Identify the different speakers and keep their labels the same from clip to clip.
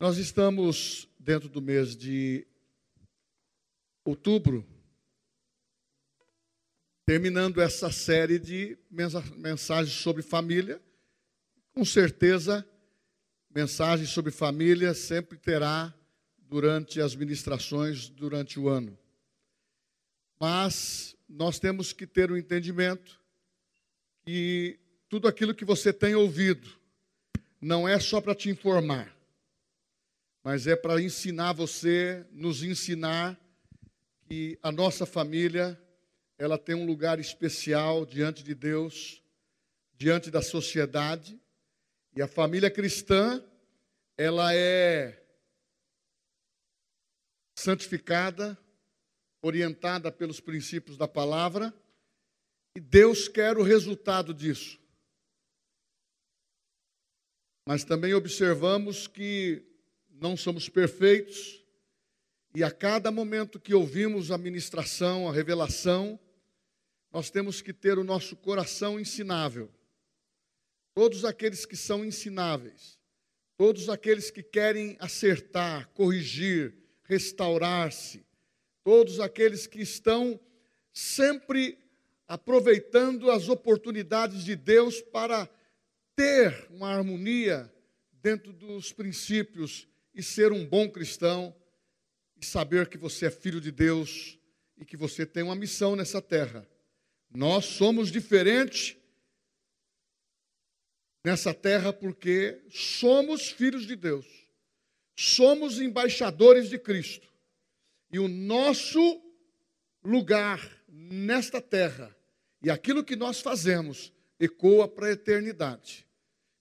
Speaker 1: Nós estamos dentro do mês de outubro, terminando essa série de mensagens sobre família. Com certeza, mensagens sobre família sempre terá durante as ministrações durante o ano. Mas nós temos que ter o um entendimento que tudo aquilo que você tem ouvido não é só para te informar mas é para ensinar você, nos ensinar que a nossa família, ela tem um lugar especial diante de Deus, diante da sociedade, e a família cristã, ela é santificada, orientada pelos princípios da palavra, e Deus quer o resultado disso. Mas também observamos que não somos perfeitos, e a cada momento que ouvimos a ministração, a revelação, nós temos que ter o nosso coração ensinável. Todos aqueles que são ensináveis, todos aqueles que querem acertar, corrigir, restaurar-se, todos aqueles que estão sempre aproveitando as oportunidades de Deus para ter uma harmonia dentro dos princípios e ser um bom cristão e saber que você é filho de Deus e que você tem uma missão nessa terra. Nós somos diferentes nessa terra porque somos filhos de Deus. Somos embaixadores de Cristo. E o nosso lugar nesta terra e aquilo que nós fazemos ecoa para a eternidade.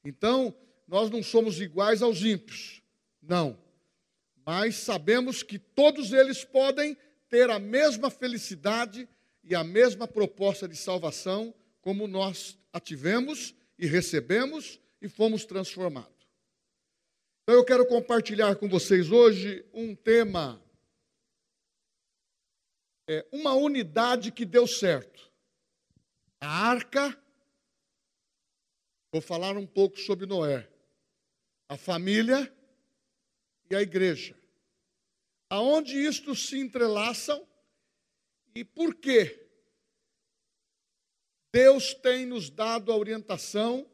Speaker 1: Então, nós não somos iguais aos ímpios. Não. Mas sabemos que todos eles podem ter a mesma felicidade e a mesma proposta de salvação como nós a tivemos e recebemos e fomos transformados. Então eu quero compartilhar com vocês hoje um tema, é, uma unidade que deu certo. A arca, vou falar um pouco sobre Noé. A família e a igreja. Aonde isto se entrelaçam e por quê? Deus tem nos dado a orientação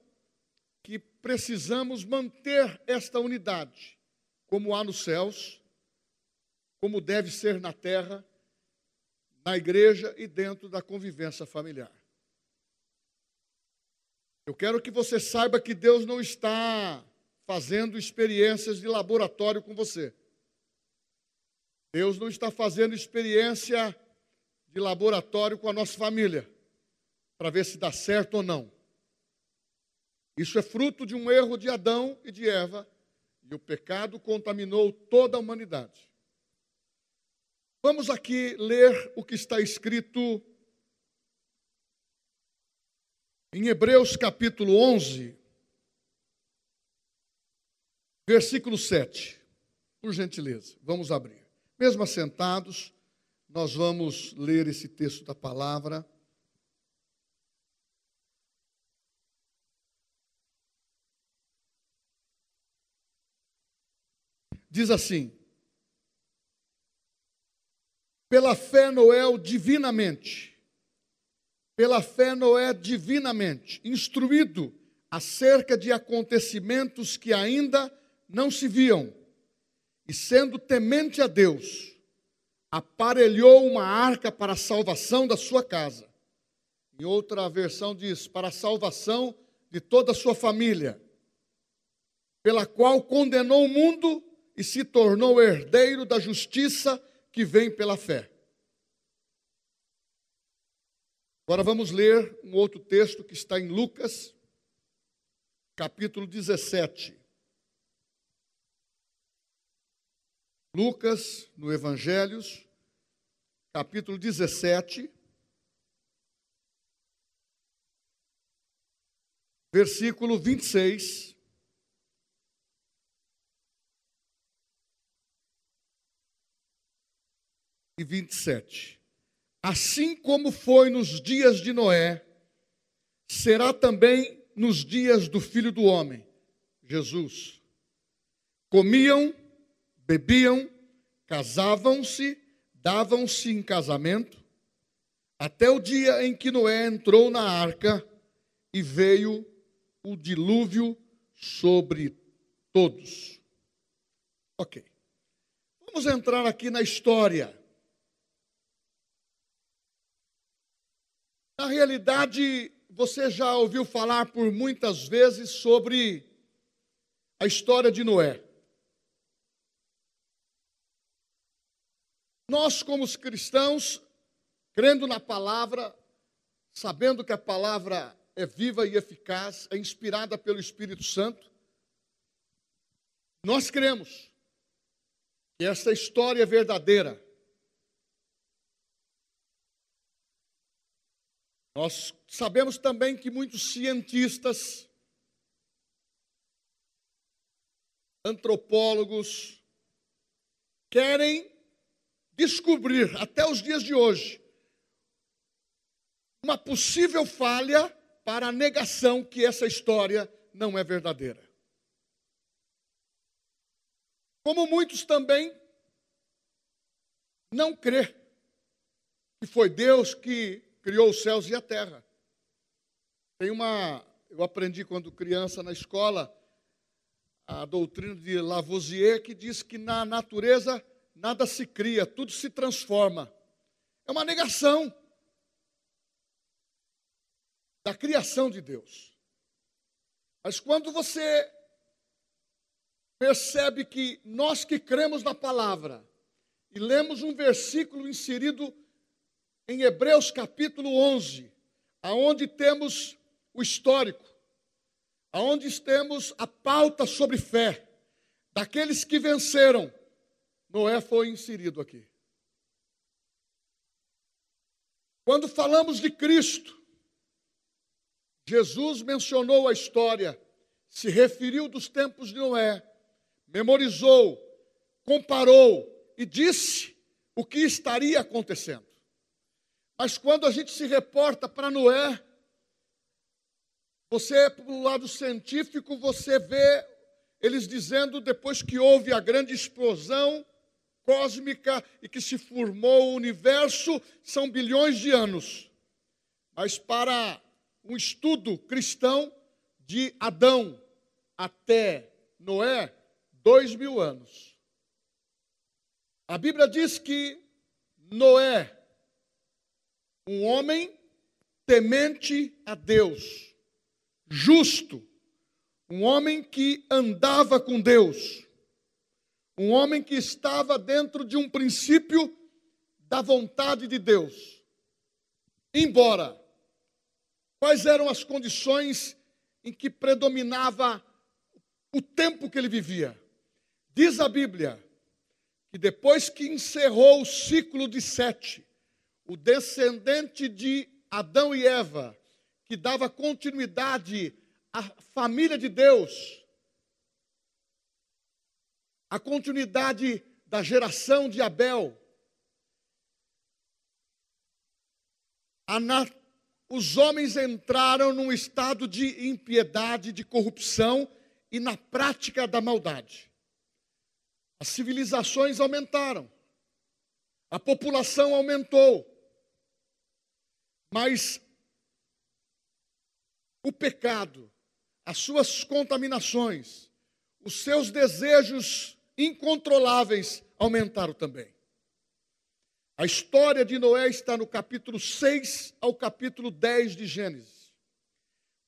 Speaker 1: que precisamos manter esta unidade, como há nos céus, como deve ser na terra, na igreja e dentro da convivência familiar. Eu quero que você saiba que Deus não está fazendo experiências de laboratório com você. Deus não está fazendo experiência de laboratório com a nossa família, para ver se dá certo ou não. Isso é fruto de um erro de Adão e de Eva, e o pecado contaminou toda a humanidade. Vamos aqui ler o que está escrito em Hebreus capítulo 11, Versículo 7, por gentileza, vamos abrir. Mesmo assentados, nós vamos ler esse texto da palavra. Diz assim: Pela fé Noé divinamente, pela fé Noé divinamente, instruído acerca de acontecimentos que ainda não se viam, e sendo temente a Deus, aparelhou uma arca para a salvação da sua casa. Em outra versão diz: para a salvação de toda a sua família, pela qual condenou o mundo e se tornou herdeiro da justiça que vem pela fé. Agora vamos ler um outro texto que está em Lucas, capítulo 17. Lucas, no Evangelhos, capítulo 17, versículo 26. E 27. Assim como foi nos dias de Noé, será também nos dias do Filho do Homem, Jesus. comiam, bebiam, casavam-se, davam-se em casamento, até o dia em que Noé entrou na arca e veio o dilúvio sobre todos. Ok. Vamos entrar aqui na história. Na realidade, você já ouviu falar por muitas vezes sobre a história de Noé. Nós, como os cristãos, crendo na palavra, sabendo que a palavra é viva e eficaz, é inspirada pelo Espírito Santo, nós cremos que essa história é verdadeira. Nós sabemos também que muitos cientistas, antropólogos, querem descobrir, até os dias de hoje, uma possível falha para a negação que essa história não é verdadeira. Como muitos também não crê que foi Deus que criou os céus e a terra. Tem uma, eu aprendi quando criança na escola, a doutrina de Lavoisier que diz que na natureza nada se cria, tudo se transforma. É uma negação da criação de Deus. Mas quando você percebe que nós que cremos na palavra e lemos um versículo inserido em Hebreus capítulo 11, aonde temos o histórico, aonde temos a pauta sobre fé daqueles que venceram, Noé foi inserido aqui. Quando falamos de Cristo, Jesus mencionou a história, se referiu dos tempos de Noé, memorizou, comparou e disse o que estaria acontecendo. Mas quando a gente se reporta para Noé, você, pelo lado científico, você vê eles dizendo, depois que houve a grande explosão cósmica e que se formou o universo, são bilhões de anos. Mas para um estudo cristão, de Adão até Noé, dois mil anos. A Bíblia diz que Noé, um homem temente a Deus, justo, um homem que andava com Deus, um homem que estava dentro de um princípio da vontade de Deus. Embora, quais eram as condições em que predominava o tempo que ele vivia? Diz a Bíblia que depois que encerrou o ciclo de Sete, o descendente de Adão e Eva, que dava continuidade à família de Deus, a continuidade da geração de Abel. Os homens entraram num estado de impiedade, de corrupção e na prática da maldade. As civilizações aumentaram, a população aumentou, mas o pecado, as suas contaminações, os seus desejos incontroláveis aumentaram também. A história de Noé está no capítulo 6 ao capítulo 10 de Gênesis.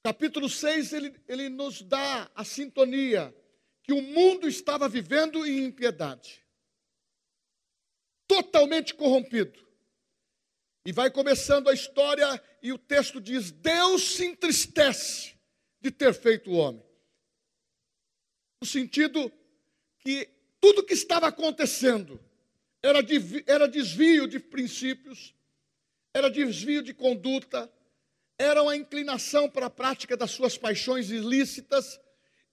Speaker 1: Capítulo 6, ele, ele nos dá a sintonia que o mundo estava vivendo em impiedade, totalmente corrompido. E vai começando a história, e o texto diz: Deus se entristece de ter feito o homem. No sentido que tudo que estava acontecendo era, era desvio de princípios, era desvio de conduta, era uma inclinação para a prática das suas paixões ilícitas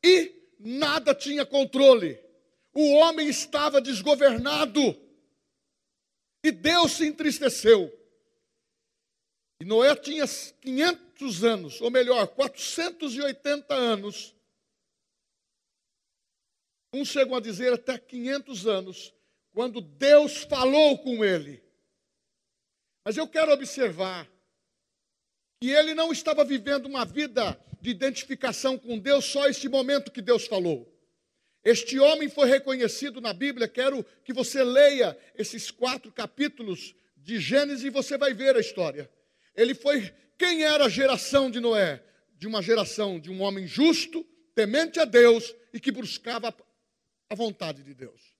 Speaker 1: e nada tinha controle. O homem estava desgovernado e Deus se entristeceu. E Noé tinha 500 anos, ou melhor, 480 anos, Uns chegam a dizer até 500 anos, quando Deus falou com ele. Mas eu quero observar que ele não estava vivendo uma vida de identificação com Deus só este momento que Deus falou. Este homem foi reconhecido na Bíblia. Quero que você leia esses quatro capítulos de Gênesis e você vai ver a história. Ele foi. Quem era a geração de Noé? De uma geração de um homem justo, temente a Deus e que buscava a vontade de Deus.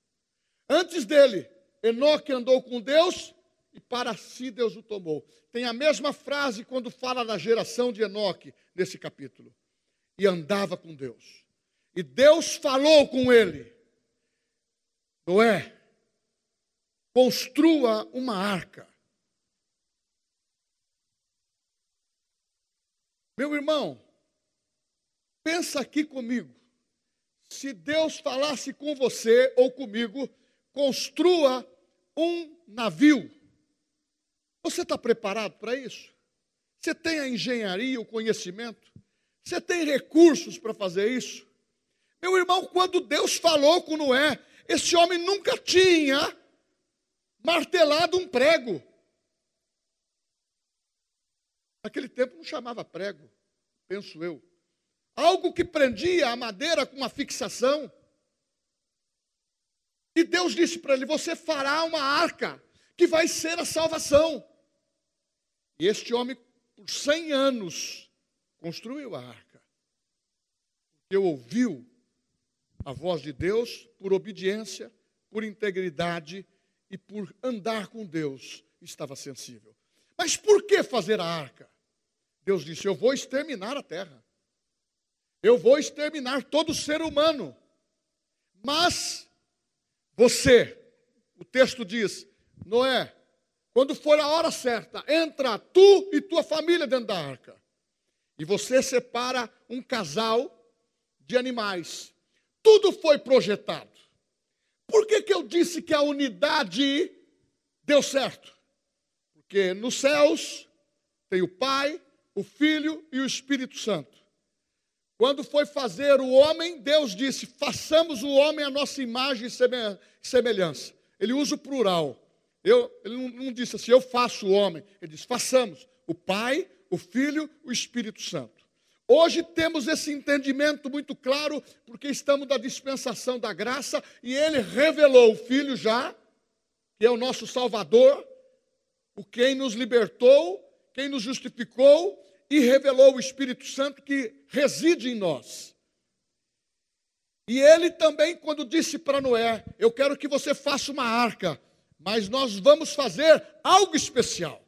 Speaker 1: Antes dele, Enoque andou com Deus e para si Deus o tomou. Tem a mesma frase quando fala da geração de Enoque nesse capítulo. E andava com Deus. E Deus falou com ele: Noé, construa uma arca. Meu irmão, pensa aqui comigo. Se Deus falasse com você ou comigo, construa um navio. Você está preparado para isso? Você tem a engenharia, o conhecimento? Você tem recursos para fazer isso? Meu irmão, quando Deus falou com Noé, esse homem nunca tinha martelado um prego. Naquele tempo não chamava prego, penso eu. Algo que prendia a madeira com uma fixação. E Deus disse para ele: Você fará uma arca que vai ser a salvação. E este homem, por cem anos, construiu a arca. Porque ouviu a voz de Deus por obediência, por integridade e por andar com Deus, estava sensível. Mas por que fazer a arca? Deus disse: Eu vou exterminar a terra. Eu vou exterminar todo ser humano. Mas você, o texto diz, Noé, quando for a hora certa, entra tu e tua família dentro da arca. E você separa um casal de animais. Tudo foi projetado. Por que, que eu disse que a unidade deu certo? Porque nos céus tem o Pai, o Filho e o Espírito Santo. Quando foi fazer o homem, Deus disse: façamos o homem a nossa imagem e semelhança. Ele usa o plural. Eu, ele não, não disse assim, eu faço o homem. Ele disse, façamos o Pai, o Filho, o Espírito Santo. Hoje temos esse entendimento muito claro, porque estamos da dispensação da graça, e ele revelou o Filho já, que é o nosso Salvador, o quem nos libertou, quem nos justificou, e revelou o Espírito Santo que reside em nós. E ele também, quando disse para Noé: Eu quero que você faça uma arca mas nós vamos fazer algo especial,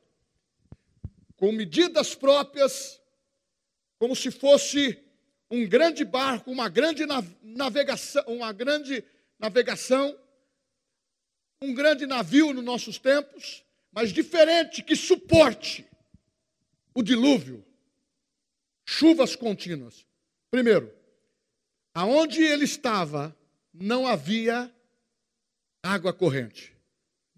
Speaker 1: com medidas próprias, como se fosse um grande barco, uma grande navegação, uma grande navegação, um grande navio nos nossos tempos, mas diferente, que suporte o dilúvio, chuvas contínuas. Primeiro, aonde ele estava não havia água corrente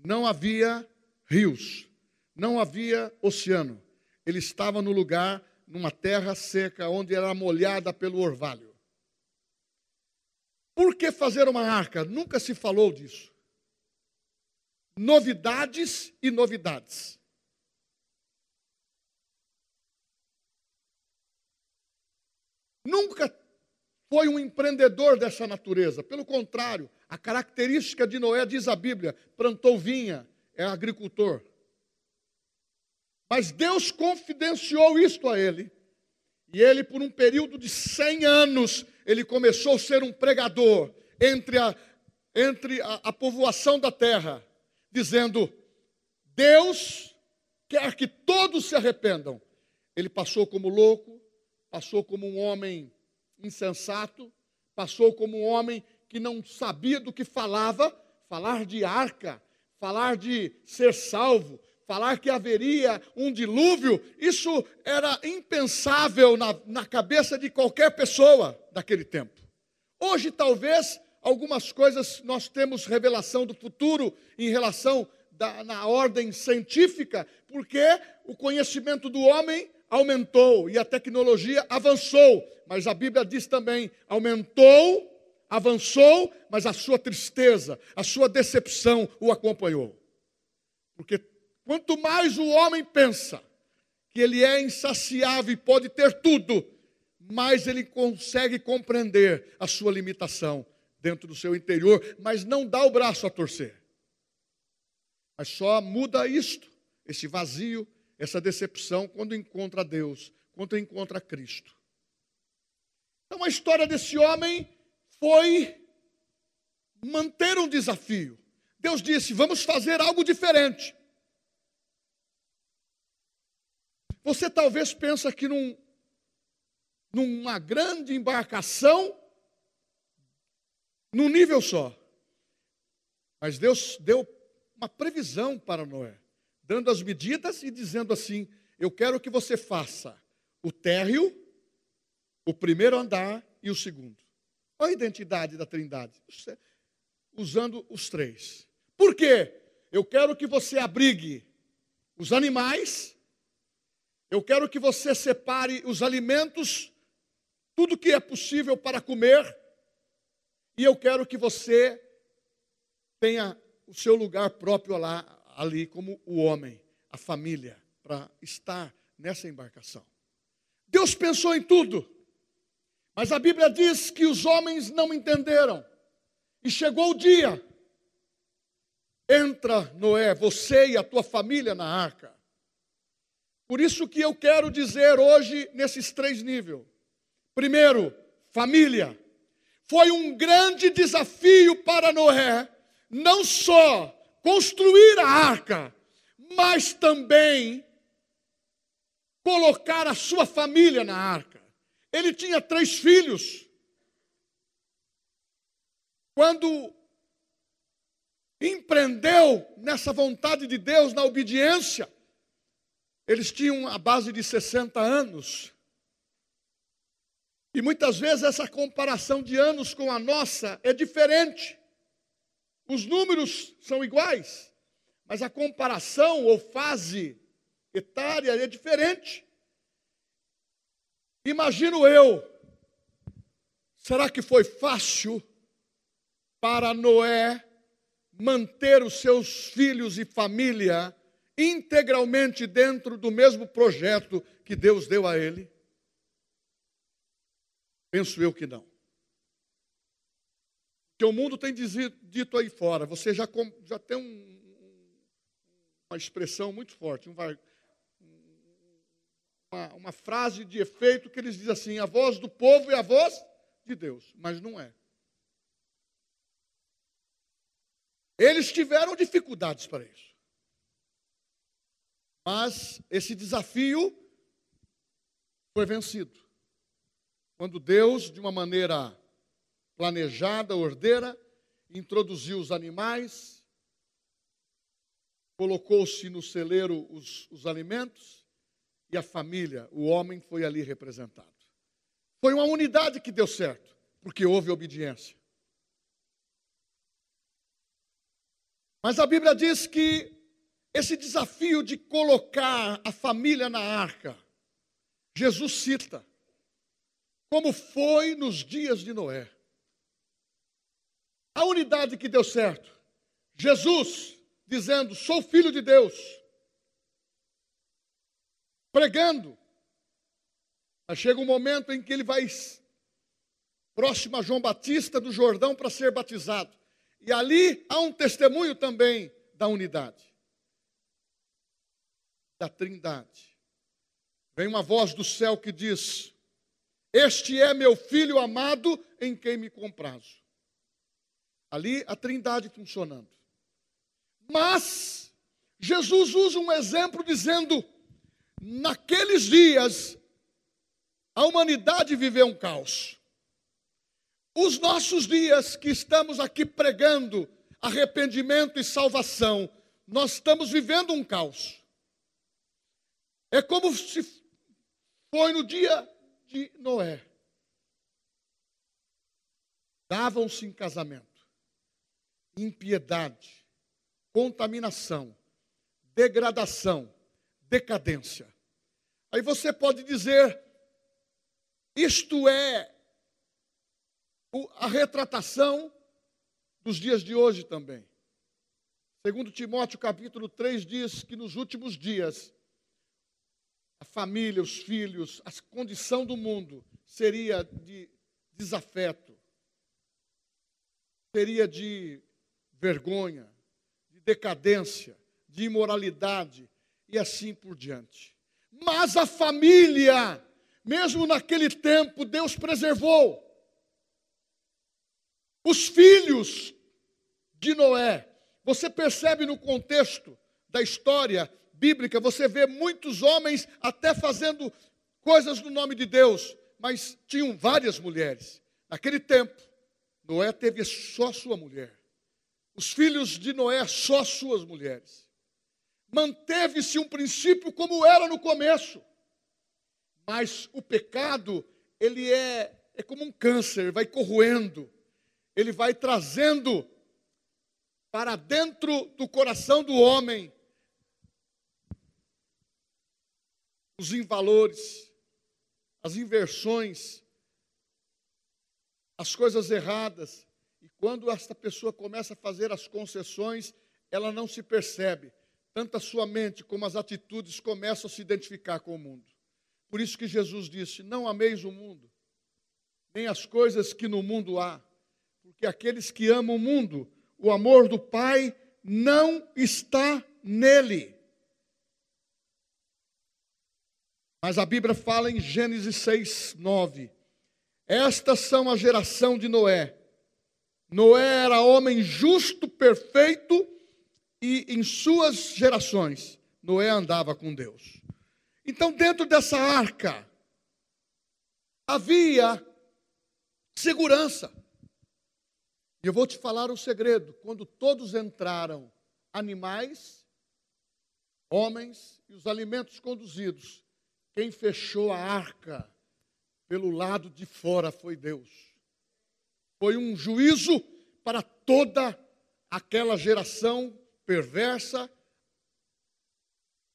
Speaker 1: não havia rios, não havia oceano. Ele estava no lugar, numa terra seca, onde era molhada pelo orvalho. Por que fazer uma arca? Nunca se falou disso. Novidades e novidades. Nunca foi um empreendedor dessa natureza. Pelo contrário, a característica de Noé, diz a Bíblia, plantou vinha, é agricultor. Mas Deus confidenciou isto a ele. E ele, por um período de 100 anos, ele começou a ser um pregador entre a, entre a, a povoação da terra, dizendo: Deus quer que todos se arrependam. Ele passou como louco, passou como um homem insensato, passou como um homem que não sabia do que falava, falar de arca, falar de ser salvo, falar que haveria um dilúvio, isso era impensável na, na cabeça de qualquer pessoa daquele tempo. Hoje, talvez, algumas coisas nós temos revelação do futuro em relação da, na ordem científica, porque o conhecimento do homem aumentou e a tecnologia avançou, mas a Bíblia diz também: aumentou avançou, mas a sua tristeza, a sua decepção o acompanhou. Porque quanto mais o homem pensa que ele é insaciável e pode ter tudo, mais ele consegue compreender a sua limitação dentro do seu interior, mas não dá o braço a torcer. Mas só muda isto, esse vazio, essa decepção, quando encontra Deus, quando encontra Cristo. Então a história desse homem foi manter um desafio. Deus disse: vamos fazer algo diferente. Você talvez pensa que num, numa grande embarcação, num nível só. Mas Deus deu uma previsão para Noé, dando as medidas e dizendo assim: Eu quero que você faça o térreo, o primeiro andar e o segundo. Olha a identidade da Trindade, usando os três. Por quê? Eu quero que você abrigue os animais, eu quero que você separe os alimentos, tudo que é possível para comer, e eu quero que você tenha o seu lugar próprio lá, ali, como o homem, a família, para estar nessa embarcação. Deus pensou em tudo, mas a Bíblia diz que os homens não entenderam, e chegou o dia. Entra, Noé, você e a tua família na arca. Por isso que eu quero dizer hoje nesses três níveis. Primeiro, família. Foi um grande desafio para Noé não só construir a arca, mas também colocar a sua família na arca. Ele tinha três filhos. Quando empreendeu nessa vontade de Deus, na obediência, eles tinham a base de 60 anos. E muitas vezes essa comparação de anos com a nossa é diferente. Os números são iguais, mas a comparação ou fase etária é diferente. Imagino eu, será que foi fácil para Noé manter os seus filhos e família integralmente dentro do mesmo projeto que Deus deu a ele? Penso eu que não que o mundo tem dito aí fora. Você já, já tem um, uma expressão muito forte, um, uma, uma frase de efeito que eles dizem assim: a voz do povo é a voz de Deus, mas não é. Eles tiveram dificuldades para isso. Mas esse desafio foi vencido. Quando Deus, de uma maneira planejada, ordeira, introduziu os animais, colocou-se no celeiro os, os alimentos e a família, o homem, foi ali representado. Foi uma unidade que deu certo, porque houve obediência. Mas a Bíblia diz que esse desafio de colocar a família na arca, Jesus cita, como foi nos dias de Noé. A unidade que deu certo. Jesus dizendo: Sou filho de Deus. Pregando. Mas chega um momento em que ele vai próximo a João Batista do Jordão para ser batizado. E ali há um testemunho também da unidade, da trindade. Vem uma voz do céu que diz: Este é meu filho amado em quem me comprazo. Ali a trindade funcionando. Mas Jesus usa um exemplo dizendo: naqueles dias a humanidade viveu um caos. Os nossos dias que estamos aqui pregando arrependimento e salvação, nós estamos vivendo um caos. É como se foi no dia de Noé. Davam-se em casamento impiedade, contaminação, degradação, decadência. Aí você pode dizer, isto é a retratação dos dias de hoje também. Segundo Timóteo capítulo 3 diz que nos últimos dias a família, os filhos, a condição do mundo seria de desafeto, seria de vergonha, de decadência, de imoralidade e assim por diante. Mas a família, mesmo naquele tempo, Deus preservou. Os filhos de Noé você percebe no contexto da história bíblica, você vê muitos homens até fazendo coisas no nome de Deus, mas tinham várias mulheres. Naquele tempo, Noé teve só sua mulher. Os filhos de Noé, só suas mulheres. Manteve-se um princípio como era no começo. Mas o pecado, ele é, é como um câncer, vai corroendo, ele vai trazendo para dentro do coração do homem os invalores, as inversões, as coisas erradas. Quando esta pessoa começa a fazer as concessões, ela não se percebe. Tanto a sua mente como as atitudes começam a se identificar com o mundo. Por isso que Jesus disse: Não ameis o mundo, nem as coisas que no mundo há, porque aqueles que amam o mundo o amor do Pai não está nele. Mas a Bíblia fala em Gênesis 6, 9. Estas são a geração de Noé. Noé era homem justo, perfeito, e em suas gerações, Noé andava com Deus. Então, dentro dessa arca, havia segurança. E eu vou te falar um segredo: quando todos entraram, animais, homens e os alimentos conduzidos, quem fechou a arca pelo lado de fora foi Deus. Foi um juízo para toda aquela geração perversa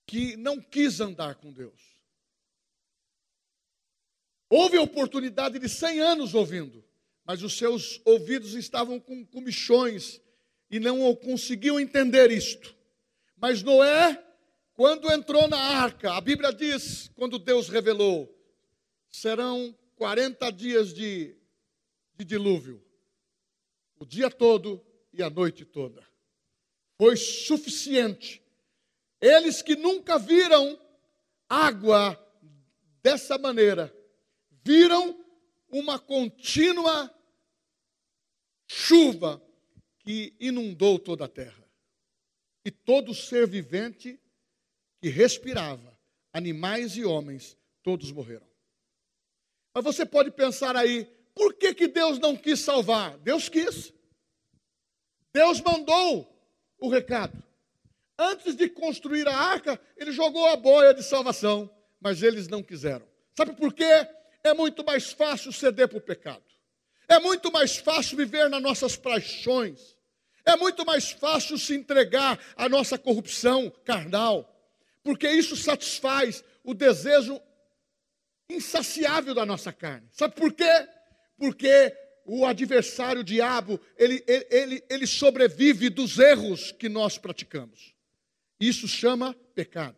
Speaker 1: que não quis andar com Deus. Houve a oportunidade de 100 anos ouvindo mas os seus ouvidos estavam com comichões e não conseguiam entender isto. Mas Noé, quando entrou na arca, a Bíblia diz, quando Deus revelou, serão 40 dias de, de dilúvio, o dia todo e a noite toda. Foi suficiente. Eles que nunca viram água dessa maneira, viram uma contínua chuva que inundou toda a terra. E todo ser vivente que respirava, animais e homens, todos morreram. Mas você pode pensar aí, por que, que Deus não quis salvar? Deus quis. Deus mandou o recado. Antes de construir a arca, ele jogou a boia de salvação, mas eles não quiseram. Sabe por quê? É muito mais fácil ceder para o pecado. É muito mais fácil viver nas nossas paixões. É muito mais fácil se entregar à nossa corrupção carnal, porque isso satisfaz o desejo insaciável da nossa carne. Sabe por quê? Porque o adversário, o diabo, ele, ele, ele, sobrevive dos erros que nós praticamos. Isso chama pecado.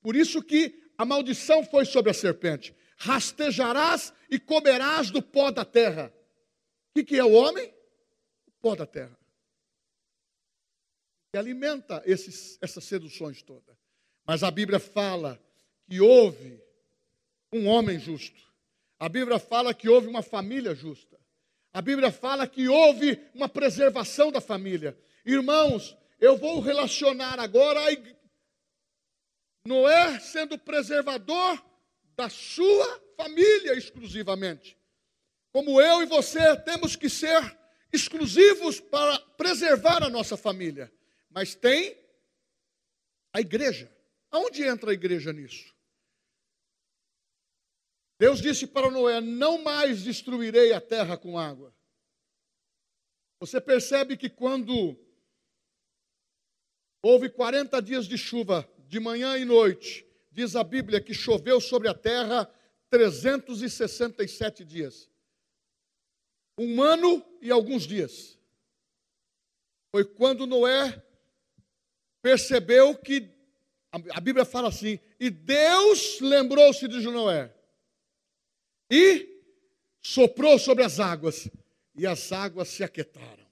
Speaker 1: Por isso que a maldição foi sobre a serpente. Rastejarás e comerás do pó da terra. O que, que é o homem? O pó da terra. Que alimenta esses, essas seduções todas. Mas a Bíblia fala que houve um homem justo. A Bíblia fala que houve uma família justa. A Bíblia fala que houve uma preservação da família. Irmãos, eu vou relacionar agora Noé sendo preservador da sua família exclusivamente como eu e você, temos que ser exclusivos para preservar a nossa família. Mas tem a igreja. Aonde entra a igreja nisso? Deus disse para Noé: Não mais destruirei a terra com água. Você percebe que quando houve 40 dias de chuva, de manhã e noite, diz a Bíblia que choveu sobre a terra 367 dias. um ano e alguns dias. Foi quando Noé percebeu que, a Bíblia fala assim, e Deus lembrou-se de Noé, e soprou sobre as águas, e as águas se aquietaram,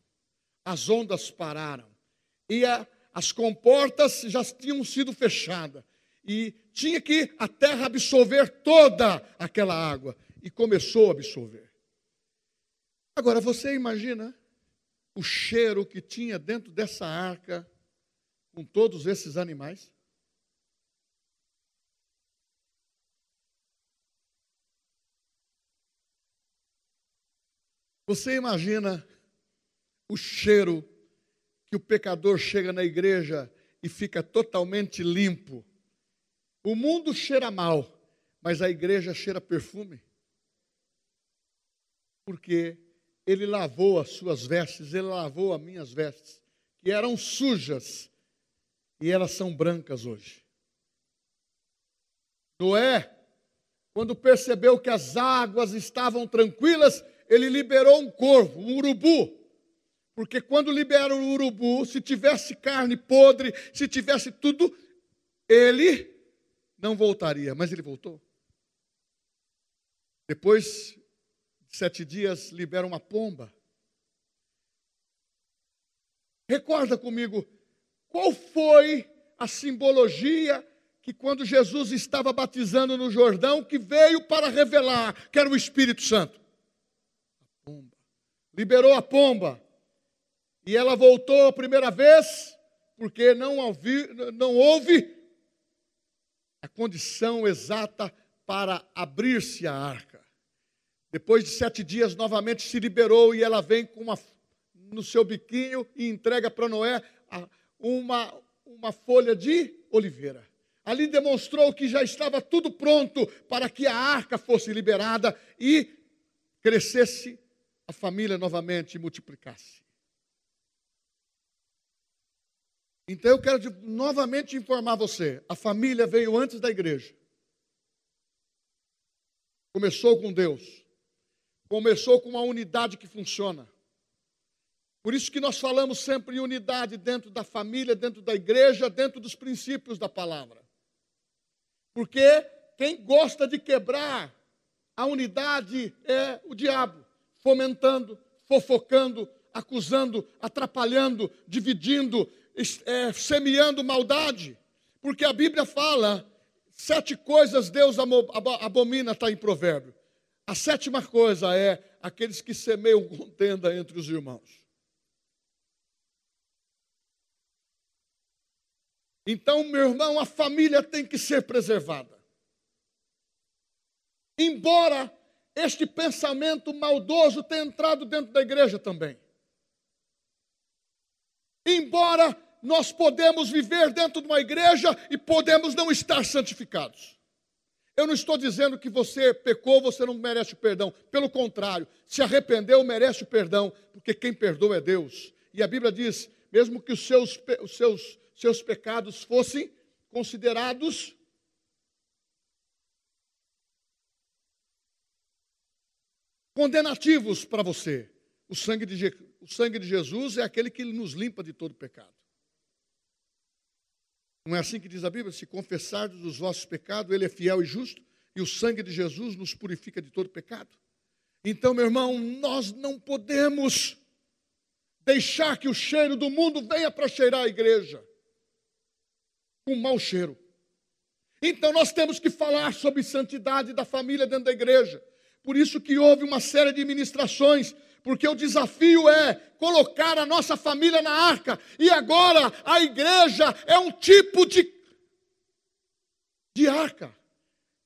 Speaker 1: as ondas pararam, e a, as comportas já tinham sido fechadas, e tinha que a terra absorver toda aquela água, e começou a absorver. Agora você imagina o cheiro que tinha dentro dessa arca com todos esses animais? Você imagina o cheiro que o pecador chega na igreja e fica totalmente limpo? O mundo cheira mal, mas a igreja cheira perfume. Porque ele lavou as suas vestes, ele lavou as minhas vestes, que eram sujas, e elas são brancas hoje. Noé, quando percebeu que as águas estavam tranquilas, ele liberou um corvo, um urubu. Porque quando libera o urubu, se tivesse carne podre, se tivesse tudo, ele não voltaria, mas ele voltou. Depois de sete dias, libera uma pomba. Recorda comigo, qual foi a simbologia que quando Jesus estava batizando no Jordão, que veio para revelar que era o Espírito Santo? Pomba. Liberou a pomba. E ela voltou a primeira vez, porque não, ouvi, não houve a condição exata para abrir-se a arca. Depois de sete dias, novamente se liberou e ela vem com uma, no seu biquinho e entrega para Noé uma, uma folha de oliveira. Ali demonstrou que já estava tudo pronto para que a arca fosse liberada e crescesse a família novamente multiplicasse. Então eu quero de, novamente informar você: a família veio antes da igreja. Começou com Deus. Começou com uma unidade que funciona. Por isso que nós falamos sempre em unidade dentro da família, dentro da igreja, dentro dos princípios da palavra. Porque quem gosta de quebrar a unidade é o diabo, fomentando, fofocando, acusando, atrapalhando, dividindo, é, semeando maldade, porque a Bíblia fala sete coisas Deus abomina, está em provérbio. A sétima coisa é aqueles que semeiam contenda entre os irmãos. Então, meu irmão, a família tem que ser preservada. Embora este pensamento maldoso tenha entrado dentro da igreja também. Embora nós podemos viver dentro de uma igreja e podemos não estar santificados. Eu não estou dizendo que você pecou, você não merece o perdão. Pelo contrário, se arrependeu, merece o perdão, porque quem perdoa é Deus. E a Bíblia diz: mesmo que os seus, os seus, seus pecados fossem considerados condenativos para você, o sangue, de, o sangue de Jesus é aquele que nos limpa de todo pecado. Não é assim que diz a Bíblia? Se confessardes os vossos pecados, Ele é fiel e justo, e o sangue de Jesus nos purifica de todo pecado. Então, meu irmão, nós não podemos deixar que o cheiro do mundo venha para cheirar a igreja com mau cheiro. Então, nós temos que falar sobre santidade da família dentro da igreja. Por isso que houve uma série de ministrações porque o desafio é colocar a nossa família na arca, e agora a igreja é um tipo de, de arca.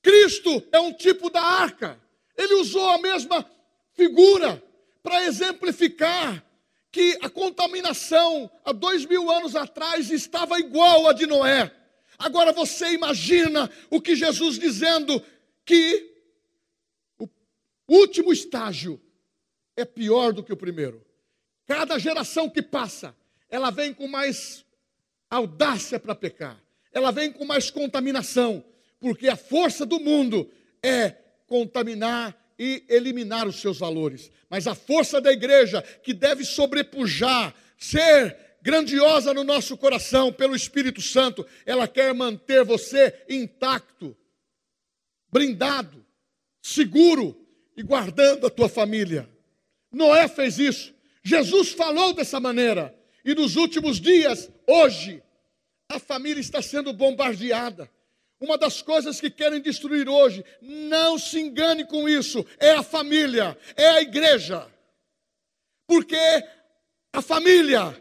Speaker 1: Cristo é um tipo da arca. Ele usou a mesma figura para exemplificar que a contaminação há dois mil anos atrás estava igual a de Noé. Agora você imagina o que Jesus dizendo que último estágio é pior do que o primeiro. Cada geração que passa, ela vem com mais audácia para pecar, ela vem com mais contaminação, porque a força do mundo é contaminar e eliminar os seus valores. Mas a força da igreja, que deve sobrepujar, ser grandiosa no nosso coração pelo Espírito Santo, ela quer manter você intacto, brindado, seguro e guardando a tua família. Noé fez isso. Jesus falou dessa maneira. E nos últimos dias, hoje, a família está sendo bombardeada. Uma das coisas que querem destruir hoje, não se engane com isso, é a família, é a igreja. Porque a família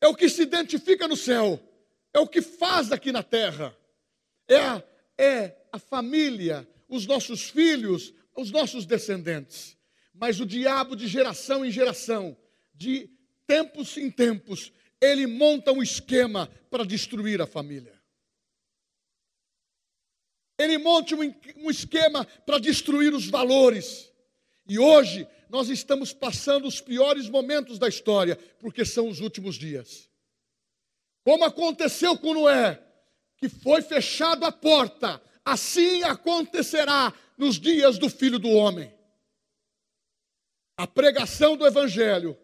Speaker 1: é o que se identifica no céu, é o que faz aqui na terra. É a, é a família, os nossos filhos, os nossos descendentes. Mas o diabo, de geração em geração, de tempos em tempos, ele monta um esquema para destruir a família. Ele monta um, esquema para destruir os valores. E hoje nós estamos passando os piores momentos da história, porque são os últimos dias. Como aconteceu com Noé, que foi fechada a porta, assim acontecerá nos dias do filho do homem. A pregação do evangelho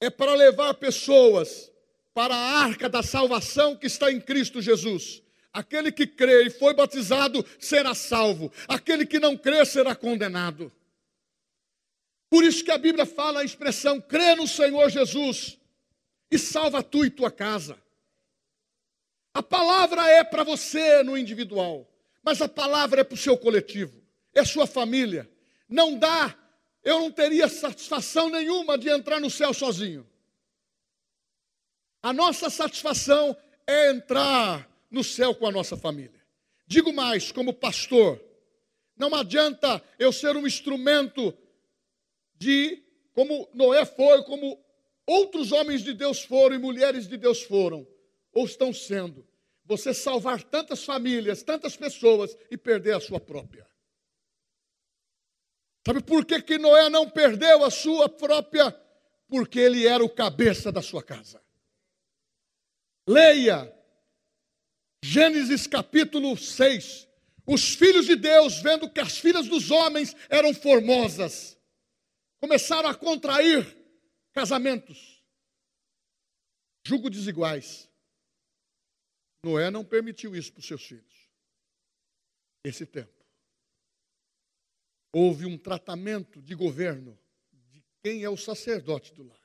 Speaker 1: é para levar pessoas para a arca da salvação que está em Cristo Jesus. Aquele que crê e foi batizado será salvo, aquele que não crê será condenado. Por isso que a Bíblia fala a expressão crê no Senhor Jesus e salva tu e tua casa. A palavra é para você no individual, mas a palavra é para o seu coletivo, é sua família. Não dá, eu não teria satisfação nenhuma de entrar no céu sozinho. A nossa satisfação é entrar no céu com a nossa família. Digo mais, como pastor, não adianta eu ser um instrumento de como Noé foi, como outros homens de Deus foram e mulheres de Deus foram, ou estão sendo. Você salvar tantas famílias, tantas pessoas e perder a sua própria. Sabe por que, que Noé não perdeu a sua própria? Porque ele era o cabeça da sua casa. Leia Gênesis capítulo 6. Os filhos de Deus, vendo que as filhas dos homens eram formosas, começaram a contrair casamentos, julgo desiguais. Noé não permitiu isso para os seus filhos. Esse tempo. Houve um tratamento de governo de quem é o sacerdote do lar.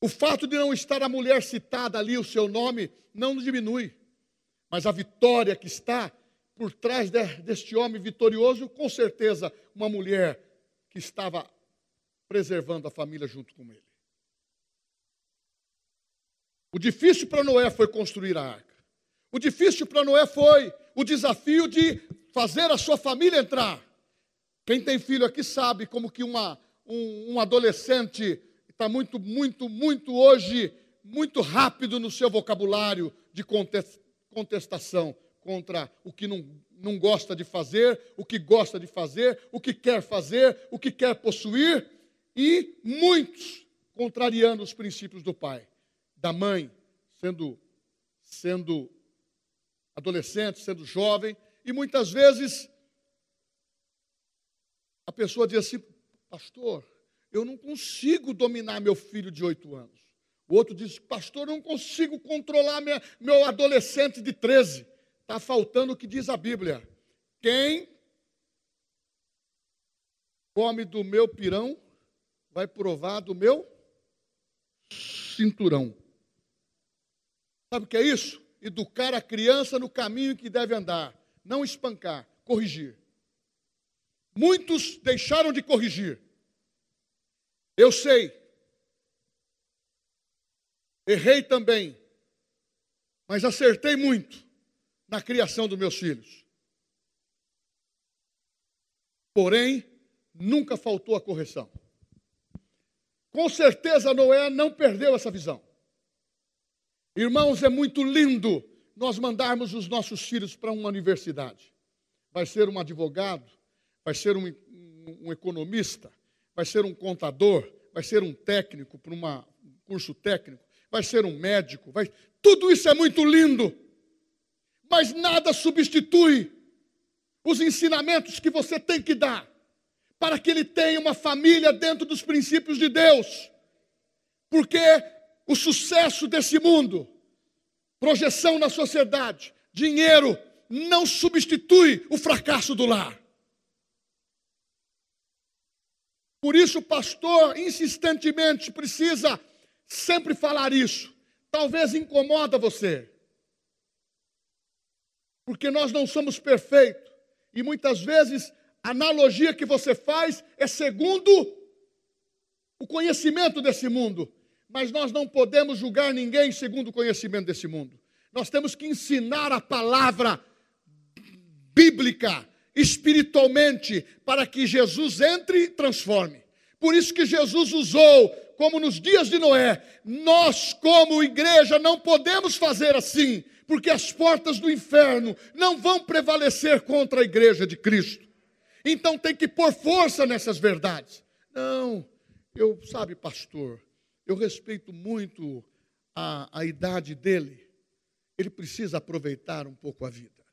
Speaker 1: O fato de não estar a mulher citada ali, o seu nome, não diminui. Mas a vitória que está por trás de, deste homem vitorioso, com certeza, uma mulher que estava preservando a família junto com ele. O difícil para Noé foi construir a arca. O difícil para Noé foi o desafio de fazer a sua família entrar. Quem tem filho aqui sabe como que uma, um, um adolescente está muito, muito, muito hoje, muito rápido no seu vocabulário de contestação contra o que não, não gosta de fazer, o que gosta de fazer, o que quer fazer, o que quer possuir, e muitos contrariando os princípios do pai, da mãe, sendo, sendo adolescente, sendo jovem, e muitas vezes a pessoa diz assim, pastor, eu não consigo dominar meu filho de oito anos. O outro diz, pastor, eu não consigo controlar minha, meu adolescente de 13. Está faltando o que diz a Bíblia. Quem come do meu pirão vai provar do meu cinturão. Sabe o que é isso? Educar a criança no caminho que deve andar, não espancar, corrigir. Muitos deixaram de corrigir. Eu sei. Errei também, mas acertei muito na criação dos meus filhos. Porém, nunca faltou a correção. Com certeza Noé não perdeu essa visão. Irmãos, é muito lindo nós mandarmos os nossos filhos para uma universidade. Vai ser um advogado, vai ser um, um, economista, vai ser um contador, vai ser um técnico para um curso técnico, vai ser um médico, vai... tudo isso é muito lindo mas nada substitui os ensinamentos que você tem que dar, para que ele tenha uma família dentro dos princípios de Deus. Porque o sucesso desse mundo, projeção na sociedade, dinheiro, não substitui o fracasso do lar. Por isso, o pastor insistentemente precisa sempre falar isso. Talvez incomoda você. Porque nós não somos perfeitos. E muitas vezes a analogia que você faz é segundo o conhecimento desse mundo. Mas nós não podemos julgar ninguém segundo o conhecimento desse mundo. Nós temos que ensinar a palavra bíblica, espiritualmente, para que Jesus entre e transforme. Por isso que Jesus usou, como nos dias de Noé, nós, como igreja, não podemos fazer assim, porque as portas do inferno não vão prevalecer contra a igreja de Cristo. Então tem que pôr força nessas verdades. Não, eu, sabe, pastor, eu respeito muito a, a idade dele. Ele precisa aproveitar um pouco a vida.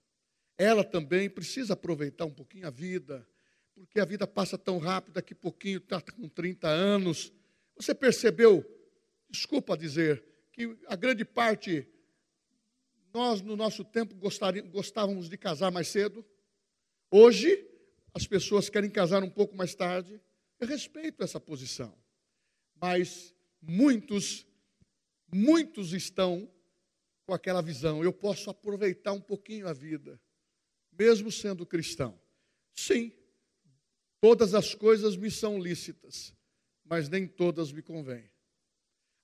Speaker 1: Ela também precisa aproveitar um pouquinho a vida, porque a vida passa tão rápido, daqui a pouquinho está com 30 anos. Você percebeu, desculpa dizer, que a grande parte, nós no nosso tempo gostávamos de casar mais cedo. Hoje, as pessoas querem casar um pouco mais tarde. Eu respeito essa posição. Mas muitos, muitos estão com aquela visão. Eu posso aproveitar um pouquinho a vida mesmo sendo cristão. Sim, todas as coisas me são lícitas, mas nem todas me convêm.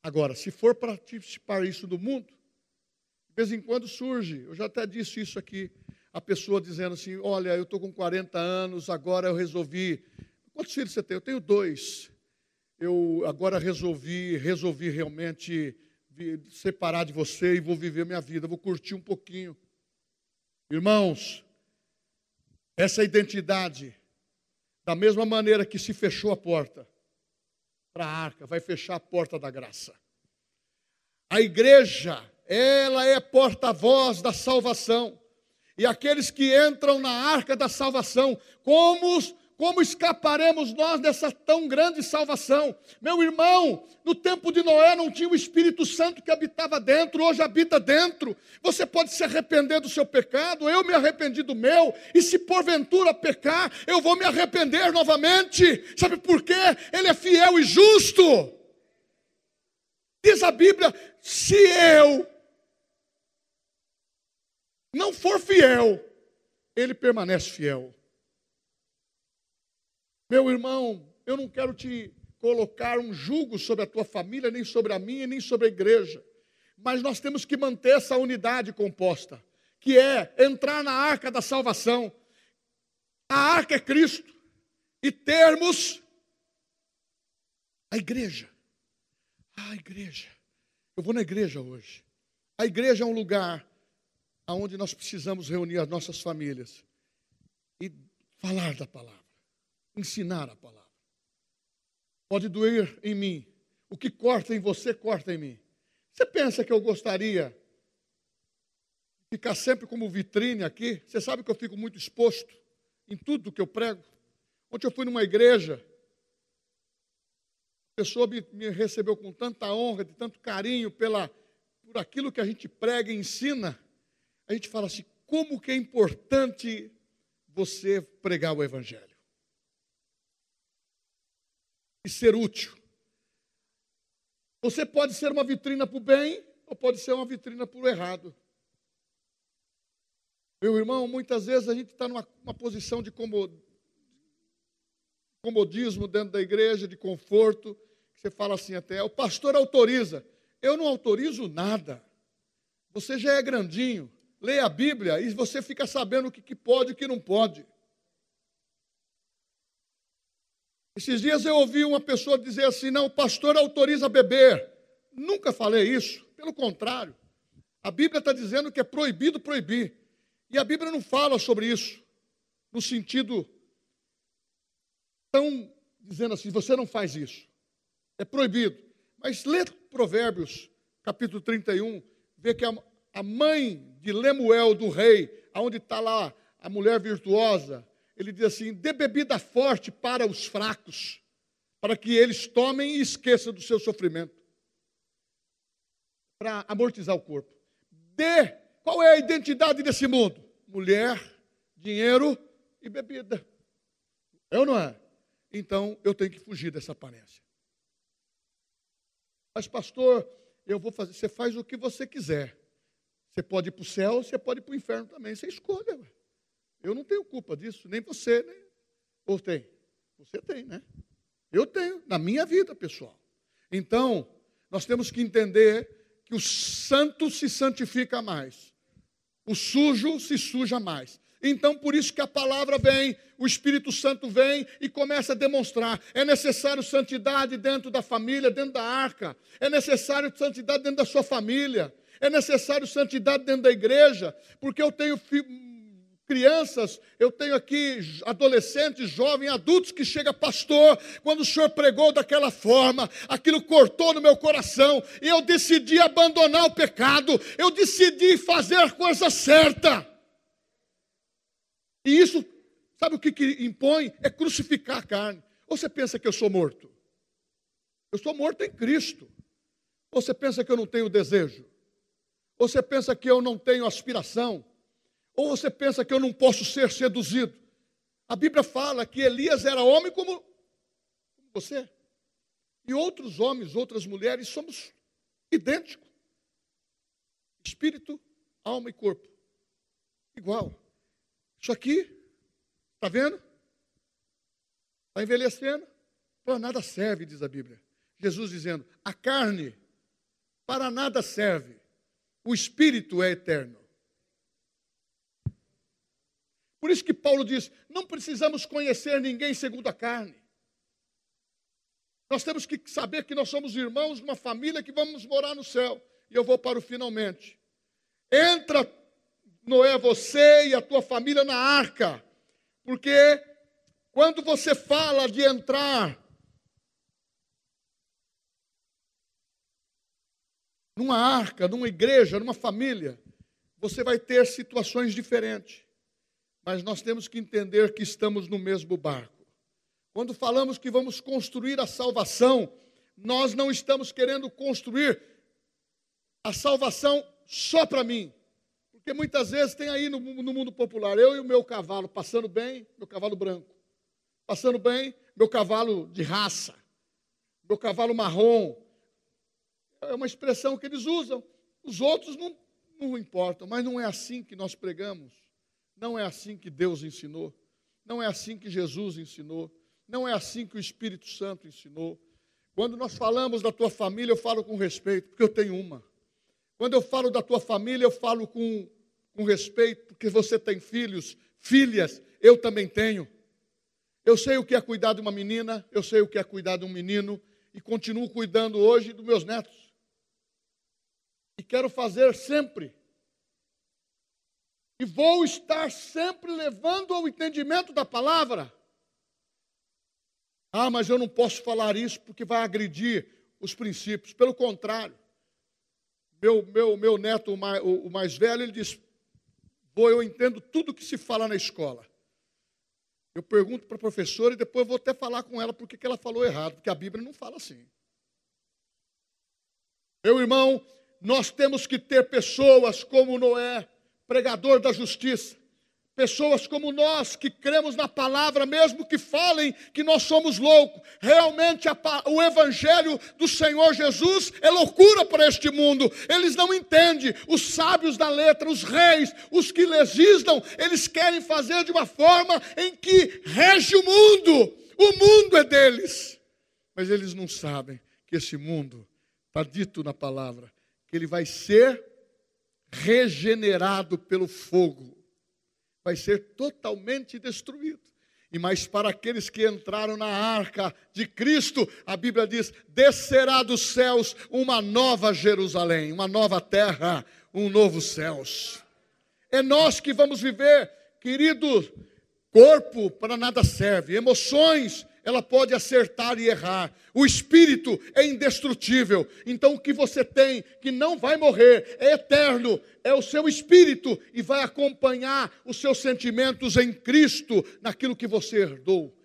Speaker 1: Agora, se for participar isso do mundo, de vez em quando surge, eu já até disse isso aqui, a pessoa dizendo assim: Olha, eu estou com 40 anos, agora eu resolvi. Quantos filhos você tem? Eu tenho dois. Eu agora resolvi, resolvi realmente separar de você e vou viver minha vida, vou curtir um pouquinho. Irmãos, essa identidade, da mesma maneira que se fechou a porta para a arca, vai fechar a porta da graça. A igreja, ela é porta-voz da salvação. E aqueles que entram na arca da salvação, como os como escaparemos nós dessa tão grande salvação? Meu irmão, no tempo de Noé não tinha o Espírito Santo que habitava dentro, hoje habita dentro. Você pode se arrepender do seu pecado, eu me arrependi do meu, e se porventura pecar, eu vou me arrepender novamente. Sabe por quê? Ele é fiel e justo. Diz a Bíblia: se eu não for fiel, ele permanece fiel. Meu irmão, eu não quero te colocar um jugo sobre a tua família, nem sobre a minha, nem sobre a igreja. Mas nós temos que manter essa unidade composta, que é entrar na arca da salvação. A arca é Cristo. E termos a igreja. A igreja. Eu vou na igreja hoje. A igreja é um lugar onde nós precisamos reunir as nossas famílias e falar da palavra ensinar a palavra. Pode doer em mim. O que corta em você, corta em mim. Você pensa que eu gostaria de ficar sempre como vitrine aqui? Você sabe que eu fico muito exposto em tudo que eu prego. Ontem eu fui numa igreja, a pessoa me, me recebeu com tanta honra, de tanto carinho pela, por aquilo que a gente prega e ensina. A gente fala assim: como que é importante você pregar o Evangelho e ser útil. Você pode ser uma vitrina para o bem ou pode ser uma vitrina para o errado. Meu irmão, muitas vezes a gente está numa posição de comodismo dentro da igreja, de conforto, você fala assim até, o pastor autoriza. Eu não autorizo nada. Você já é grandinho, leia a Bíblia e você fica sabendo o que, que pode e o que não pode. Esses dias eu ouvi uma pessoa dizer assim: não, o pastor autoriza beber. Nunca falei isso, pelo contrário. A Bíblia está dizendo que é proibido proibir. E a Bíblia não fala sobre isso, no sentido tão dizendo assim: você não faz isso. É proibido. Mas lê Provérbios, capítulo 31, vê que a, a mãe de Lemuel, do rei, aonde está lá a mulher virtuosa, ele diz assim: dê bebida forte para os fracos, para que eles tomem e esqueçam do seu sofrimento, para amortizar o corpo. Dê, qual é a identidade desse mundo? Mulher, dinheiro e bebida. É ou não é? Então eu tenho que fugir dessa aparência. Mas, pastor, eu vou fazer. Você faz o que você quiser. Você pode ir para o céu, você pode ir para o inferno também. Você escolha. Eu não tenho culpa disso, nem você, nem. Ou tem? Você tem, né? Eu tenho, na minha vida, pessoal. Então, nós temos que entender que o santo se santifica mais, o sujo se suja mais. Então, por isso que a palavra vem, o Espírito Santo vem e começa a demonstrar. É necessário santidade dentro da família, dentro da arca. É necessário santidade dentro da sua família. É necessário santidade dentro da igreja, porque eu tenho crianças, eu tenho aqui adolescentes, jovens, adultos que chega pastor, quando o senhor pregou daquela forma, aquilo cortou no meu coração, e eu decidi abandonar o pecado, eu decidi fazer a coisa certa. E isso, sabe o que, que impõe? É crucificar a carne. Ou você pensa que eu sou morto? Eu sou morto em Cristo. Ou você pensa que eu não tenho desejo? Ou você pensa que eu não tenho aspiração? Ou você pensa que eu não posso ser seduzido? A Bíblia fala que Elias era homem como você. E outros homens, outras mulheres, somos idênticos. Espírito, alma e corpo. Igual. Isso aqui, está vendo? Está envelhecendo? Para nada serve, diz a Bíblia. Jesus dizendo: a carne para nada serve, o espírito é eterno. Por isso que Paulo diz: não precisamos conhecer ninguém segundo a carne. Nós temos que saber que nós somos irmãos de uma família que vamos morar no céu. E eu vou para o finalmente. Entra Noé, você e a tua família na arca. Porque quando você fala de entrar numa arca, numa igreja, numa família, você vai ter situações diferentes. Mas nós temos que entender que estamos no mesmo barco. Quando falamos que vamos construir a salvação, nós não estamos querendo construir a salvação só para mim. Porque muitas vezes tem aí no, no, mundo popular, eu e o meu cavalo passando bem, meu cavalo branco, passando bem, meu cavalo de raça, meu cavalo marrom. É uma expressão que eles usam. Os outros não, não importam, mas não é assim que nós pregamos. Não é assim que Deus ensinou. Não é assim que Jesus ensinou. Não é assim que o Espírito Santo ensinou. Quando nós falamos da tua família, eu falo com respeito, porque eu tenho uma. Quando eu falo da tua família, eu falo com, com respeito, porque você tem filhos, filhas, eu também tenho. Eu sei o que é cuidar de uma menina, eu sei o que é cuidar de um menino, e continuo cuidando hoje dos meus netos. E quero fazer sempre. E vou estar sempre levando ao entendimento da palavra. Ah, mas eu não posso falar isso porque vai agredir os princípios. Pelo contrário, meu, meu, meu neto, o mais, o mais velho, ele diz: eu entendo tudo que se fala na escola. Eu pergunto para a professora e depois vou até falar com ela porque que ela falou errado, porque a Bíblia não fala assim. Meu irmão, nós temos que ter pessoas como Noé, pregador da justiça, Pessoas como nós que cremos na palavra, mesmo que falem que nós somos loucos, realmente a, o evangelho do Senhor Jesus é loucura para este mundo. Eles não entendem. Os sábios da letra, os reis, os que legislam, eles querem fazer de uma forma em que rege o mundo. O mundo é deles. Mas eles não sabem que esse mundo, está dito na palavra, que ele vai ser regenerado pelo fogo vai ser totalmente destruído. E mas para aqueles que entraram na arca de Cristo, a Bíblia diz: descerá dos céus uma nova Jerusalém, uma nova terra, um novo céus. É nós que vamos viver, querido, corpo para nada serve, emoções ela pode acertar e errar. O espírito é indestrutível. Então o que você tem que não vai morrer, é eterno, é o seu espírito e vai acompanhar os seus sentimentos em Cristo, naquilo que você herdou.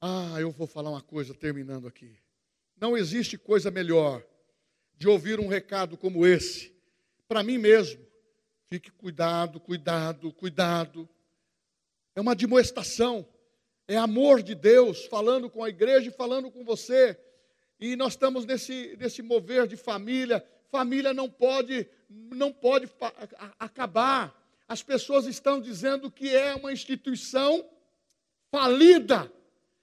Speaker 1: Ah, eu vou falar uma coisa terminando aqui. Não existe coisa melhor de ouvir um recado como esse, para mim mesmo. Fique cuidado, cuidado, cuidado. É uma demoestação é amor de Deus falando com a igreja e falando com você. E nós estamos nesse, nesse mover de família. Família não pode, não pode acabar. As pessoas estão dizendo que é uma instituição falida.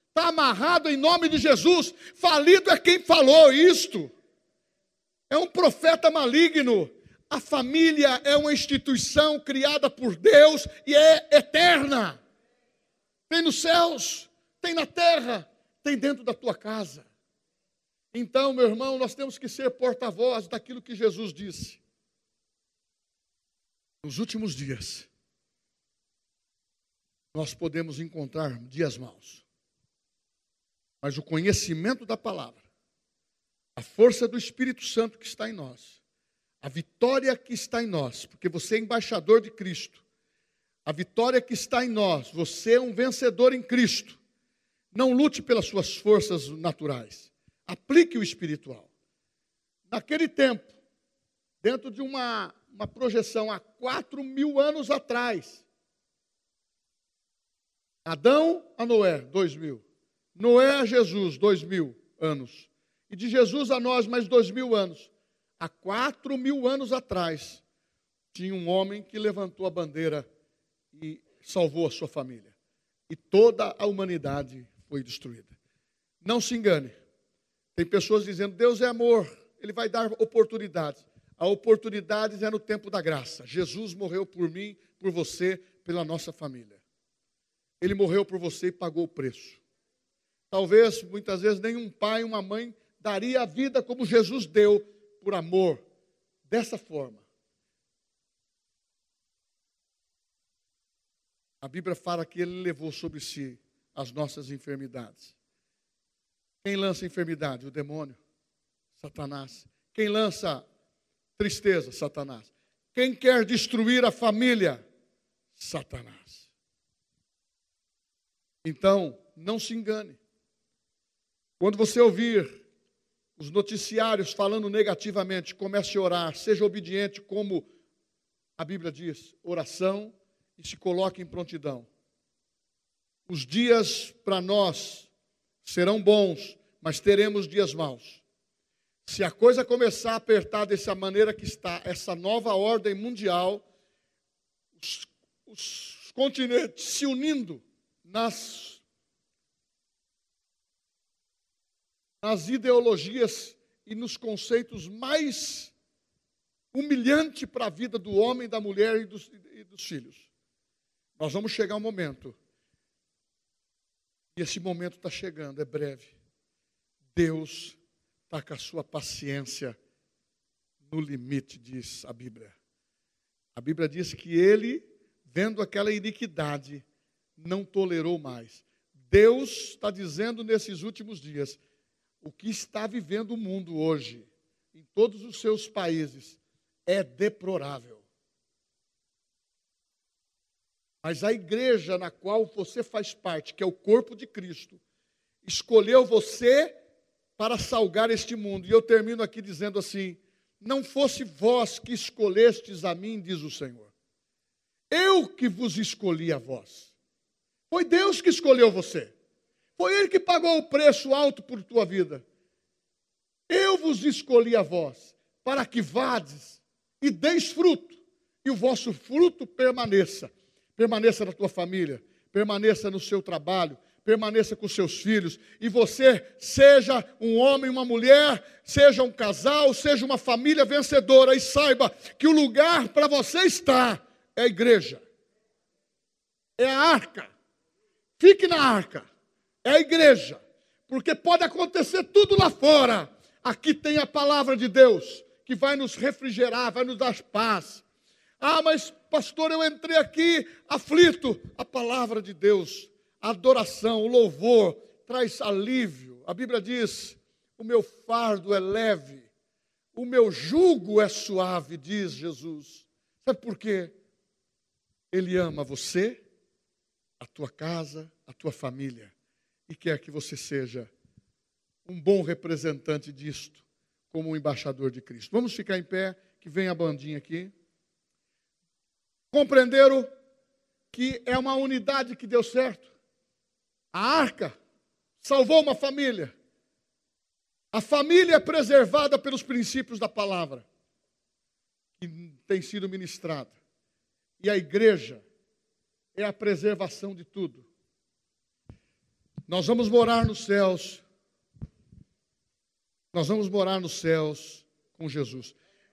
Speaker 1: Está amarrado em nome de Jesus. Falido é quem falou isto. É um profeta maligno. A família é uma instituição criada por Deus e é eterna tem nos céus, tem na terra, tem dentro da tua casa. Então, meu irmão, nós temos que ser porta-voz daquilo que Jesus disse. Nos últimos dias, nós podemos encontrar dias maus. Mas o conhecimento da palavra, a força do Espírito Santo que está em nós, a vitória que está em nós, porque você é embaixador de Cristo, a vitória que está em nós, você é um vencedor em Cristo. Não lute pelas suas forças naturais. Aplique o espiritual. Naquele tempo, dentro de uma, uma projeção há quatro mil anos atrás, Adão a Noé, dois mil. Noé a Jesus, dois mil anos. E de Jesus a nós, mais dois mil anos. Há quatro mil anos atrás, tinha um homem que levantou a bandeira e salvou a sua família. E toda a humanidade foi destruída. Não se engane. Tem pessoas dizendo: Deus é amor, Ele vai dar oportunidades. A oportunidade é no tempo da graça. Jesus morreu por mim, por você, pela nossa família. Ele morreu por você e pagou o preço. Talvez, muitas vezes, nenhum pai, uma mãe daria a vida como Jesus deu por amor, dessa forma. A Bíblia fala que ele levou sobre si as nossas enfermidades. Quem lança enfermidade? O demônio, Satanás. Quem lança tristeza? Satanás. Quem quer destruir a família? Satanás. Então, não se engane. Quando você ouvir os noticiários falando negativamente, comece a orar, seja obediente, como a Bíblia diz: oração e se coloque em prontidão. Os dias para nós serão bons, mas teremos dias maus. Se a coisa começar a apertar dessa maneira que está, essa nova ordem mundial, os, os continentes se unindo nas, nas ideologias e nos conceitos mais humilhantes para a vida do homem, da mulher e dos, e dos filhos. Nós vamos chegar um momento, e esse momento está chegando, é breve. Deus está com a sua paciência no limite, diz a Bíblia. A Bíblia diz que ele, vendo aquela iniquidade, não tolerou mais. Deus está dizendo nesses últimos dias: o que está vivendo o mundo hoje, em todos os seus países, é deplorável. Mas a igreja na qual você faz parte, que é o corpo de Cristo, escolheu você para salgar este mundo. E eu termino aqui dizendo assim: Não fosse vós que escolhestes a mim, diz o Senhor. Eu que vos escolhi a vós. Foi Deus que escolheu você. Foi Ele que pagou o preço alto por tua vida. Eu vos escolhi a vós, para que vades e deis fruto, e o vosso fruto permaneça permaneça na tua família, permaneça no seu trabalho, permaneça com seus filhos, e você seja um homem, uma mulher, seja um casal, seja uma família vencedora, e saiba que o lugar para você estar é a igreja, é a arca. Fique na arca, é a igreja, porque pode acontecer tudo lá fora. Aqui tem a palavra de Deus que vai nos refrigerar, vai nos dar paz. Ah, mas pastor, eu entrei aqui aflito. A palavra de Deus, a adoração, o louvor traz alívio. A Bíblia diz: o meu fardo é leve, o meu jugo é suave, diz Jesus. Sabe por quê? Ele ama você, a tua casa, a tua família e quer que você seja um bom representante disto, como um embaixador de Cristo. Vamos ficar em pé, que vem a bandinha aqui. Compreenderam que é uma unidade que deu certo? A arca salvou uma família. A família é preservada pelos princípios da palavra que tem sido ministrada. E a igreja é a preservação de tudo. Nós vamos morar nos céus. Nós vamos morar nos céus com Jesus.